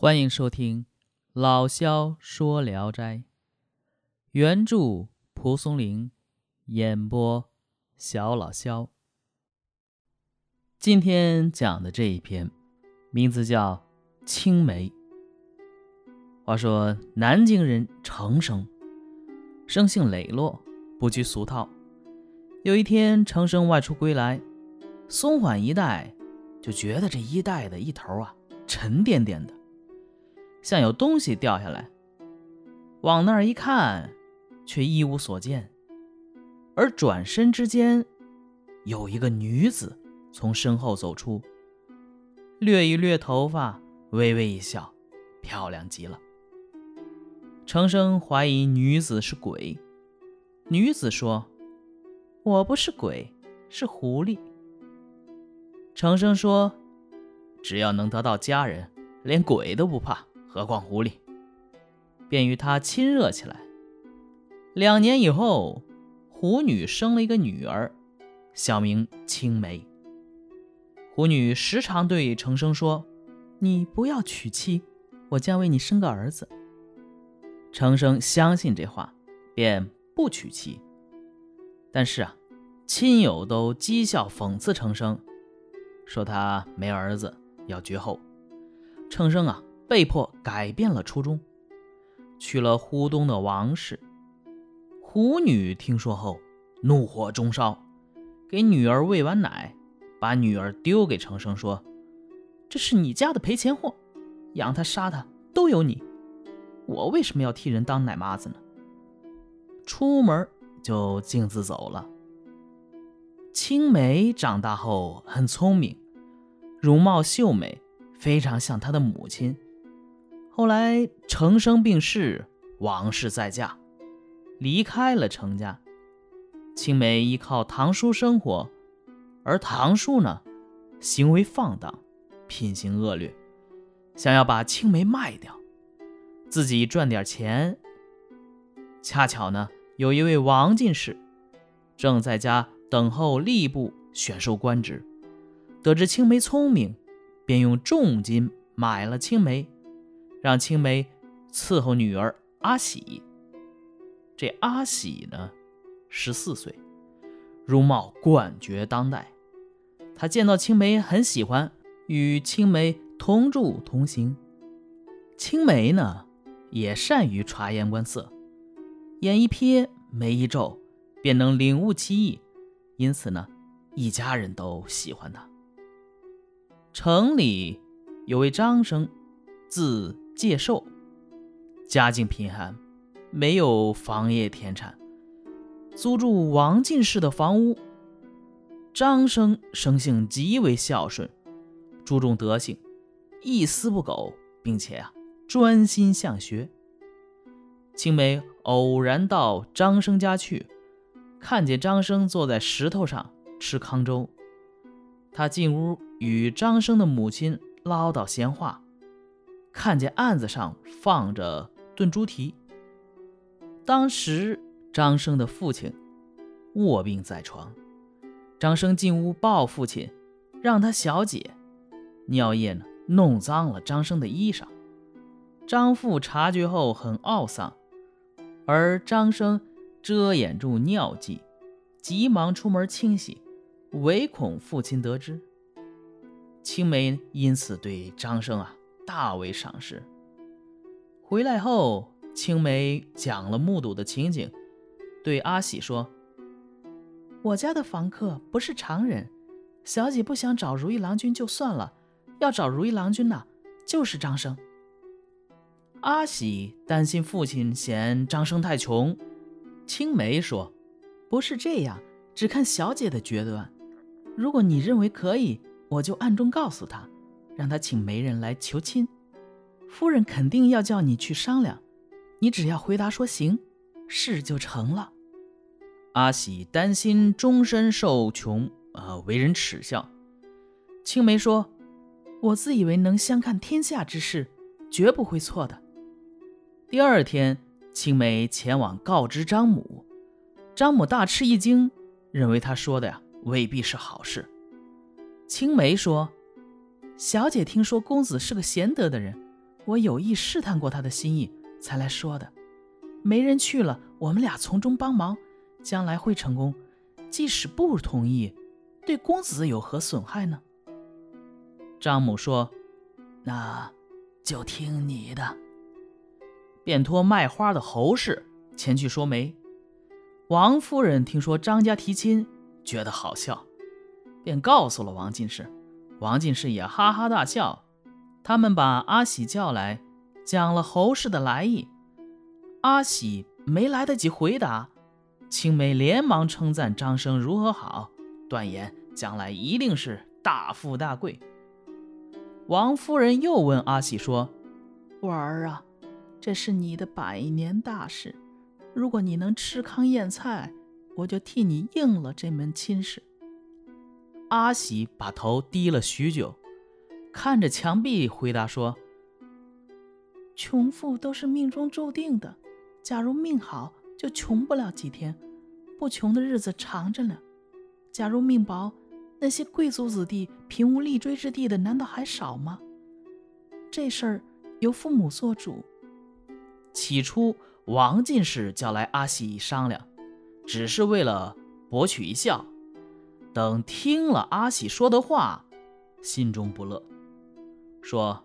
欢迎收听《老萧说聊斋》，原著蒲松龄，演播小老萧。今天讲的这一篇，名字叫《青梅》。话说南京人程生，生性磊落，不拘俗套。有一天，程生外出归来，松缓一带，就觉得这一带的一头啊沉甸甸的。像有东西掉下来，往那儿一看，却一无所见。而转身之间，有一个女子从身后走出，掠一掠头发，微微一笑，漂亮极了。程生怀疑女子是鬼，女子说：“我不是鬼，是狐狸。”程生说：“只要能得到家人，连鬼都不怕。”何况狐狸，便与他亲热起来。两年以后，狐女生了一个女儿，小名青梅。狐女时常对程生说：“你不要娶妻，我将为你生个儿子。”程生相信这话，便不娶妻。但是啊，亲友都讥笑讽刺程生，说他没儿子，要绝后。程生啊。被迫改变了初衷，娶了湖东的王氏。胡女听说后，怒火中烧，给女儿喂完奶，把女儿丢给程生，说：“这是你家的赔钱货，养他杀他都有你，我为什么要替人当奶妈子呢？”出门就径自走了。青梅长大后很聪明，容貌秀美，非常像她的母亲。后来程生病逝，王氏再嫁，离开了程家。青梅依靠堂叔生活，而堂叔呢，行为放荡，品行恶劣，想要把青梅卖掉，自己赚点钱。恰巧呢，有一位王进士，正在家等候吏部选授官职，得知青梅聪明，便用重金买了青梅。让青梅伺候女儿阿喜。这阿喜呢，十四岁，容貌冠绝当代。他见到青梅很喜欢，与青梅同住同行。青梅呢，也善于察言观色，眼一瞥，眉一皱，便能领悟其意。因此呢，一家人都喜欢他。城里有位张生，字。介寿，家境贫寒，没有房业田产，租住王进士的房屋。张生生性极为孝顺，注重德行，一丝不苟，并且啊专心向学。青梅偶然到张生家去，看见张生坐在石头上吃糠粥，他进屋与张生的母亲唠叨闲话。看见案子上放着炖猪蹄。当时张生的父亲卧病在床，张生进屋抱父亲，让他小姐尿液呢弄脏了张生的衣裳。张父察觉后很懊丧，而张生遮掩住尿迹，急忙出门清洗，唯恐父亲得知。青梅因此对张生啊。大为赏识。回来后，青梅讲了目睹的情景，对阿喜说：“我家的房客不是常人，小姐不想找如意郎君就算了，要找如意郎君呐，就是张生。”阿喜担心父亲嫌张生太穷，青梅说：“不是这样，只看小姐的决断。如果你认为可以，我就暗中告诉他。”让他请媒人来求亲，夫人肯定要叫你去商量，你只要回答说行，事就成了。阿喜担心终身受穷，呃，为人耻笑。青梅说：“我自以为能相看天下之事，绝不会错的。”第二天，青梅前往告知张母，张母大吃一惊，认为他说的呀未必是好事。青梅说。小姐听说公子是个贤德的人，我有意试探过他的心意才来说的。没人去了，我们俩从中帮忙，将来会成功。即使不同意，对公子有何损害呢？”张母说：“那就听你的。”便托卖花的侯氏前去说媒。王夫人听说张家提亲，觉得好笑，便告诉了王进士。王进士也哈哈大笑。他们把阿喜叫来，讲了侯氏的来意。阿喜没来得及回答，青梅连忙称赞张生如何好，断言将来一定是大富大贵。王夫人又问阿喜说：“我儿啊，这是你的百年大事。”如果你能吃糠咽菜，我就替你应了这门亲事。阿喜把头低了许久，看着墙壁回答说：“穷富都是命中注定的，假如命好，就穷不了几天；不穷的日子长着呢。假如命薄，那些贵族子弟贫无立锥之地的，难道还少吗？这事儿由父母做主。起初。”王进士叫来阿喜商量，只是为了博取一笑。等听了阿喜说的话，心中不乐，说：“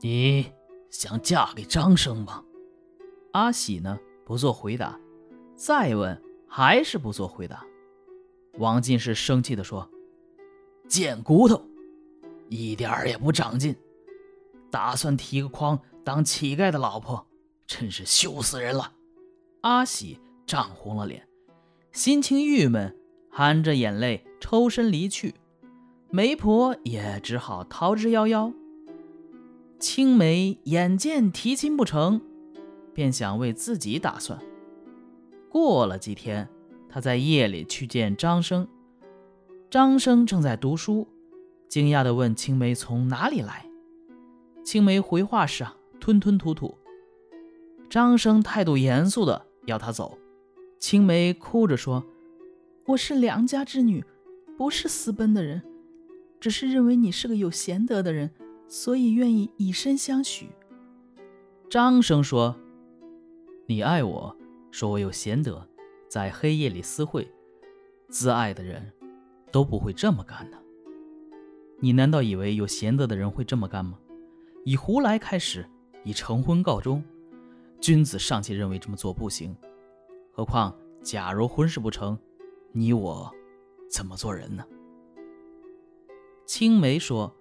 你想嫁给张生吗？”阿喜呢不做回答，再问还是不做回答。王进士生气地说：“贱骨头，一点儿也不长进，打算提个筐当乞丐的老婆。”真是羞死人了！阿喜涨红了脸，心情郁闷，含着眼泪抽身离去。媒婆也只好逃之夭夭。青梅眼见提亲不成，便想为自己打算。过了几天，他在夜里去见张生，张生正在读书，惊讶地问青梅从哪里来。青梅回话时啊，吞吞吐吐。张生态度严肃的要他走，青梅哭着说：“我是良家之女，不是私奔的人，只是认为你是个有贤德的人，所以愿意以身相许。”张生说：“你爱我，说我有贤德，在黑夜里私会，自爱的人都不会这么干的。你难道以为有贤德的人会这么干吗？以胡来开始，以成婚告终。”君子尚且认为这么做不行，何况假如婚事不成，你我怎么做人呢？青梅说：“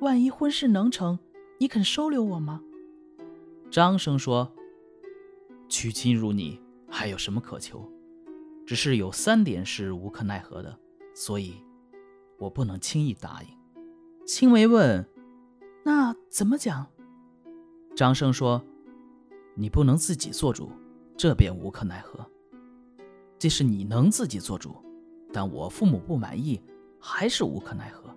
万一婚事能成，你肯收留我吗？”张生说：“娶亲如你，还有什么可求？只是有三点是无可奈何的，所以，我不能轻易答应。”青梅问：“那怎么讲？”张生说。你不能自己做主，这便无可奈何。即使你能自己做主，但我父母不满意，还是无可奈何。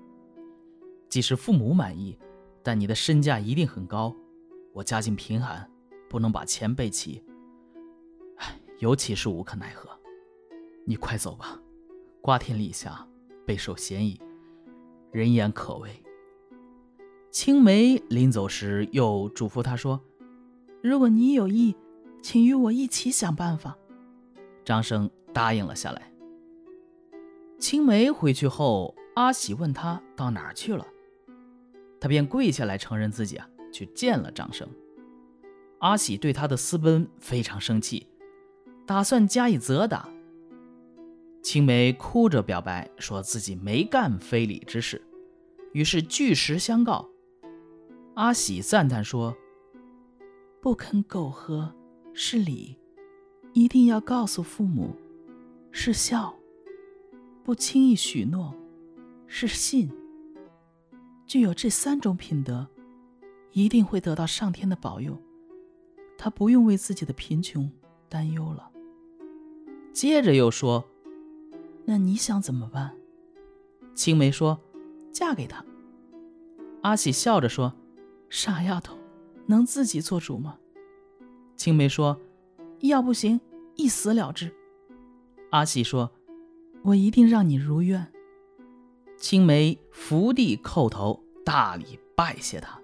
即使父母满意，但你的身价一定很高，我家境贫寒，不能把钱备齐。唉，尤其是无可奈何。你快走吧，瓜田李下，备受嫌疑，人言可畏。青梅临走时又嘱咐他说。如果你有意，请与我一起想办法。张生答应了下来。青梅回去后，阿喜问他到哪儿去了，他便跪下来承认自己啊去见了张生。阿喜对他的私奔非常生气，打算加以责打。青梅哭着表白说自己没干非礼之事，于是据实相告。阿喜赞叹说。不肯苟合是礼，一定要告诉父母是孝；不轻易许诺是信。具有这三种品德，一定会得到上天的保佑。他不用为自己的贫穷担忧了。接着又说：“那你想怎么办？”青梅说：“嫁给他。”阿喜笑着说：“傻丫头。”能自己做主吗？青梅说：“要不行，一死了之。”阿喜说：“我一定让你如愿。”青梅伏地叩头，大礼拜谢他。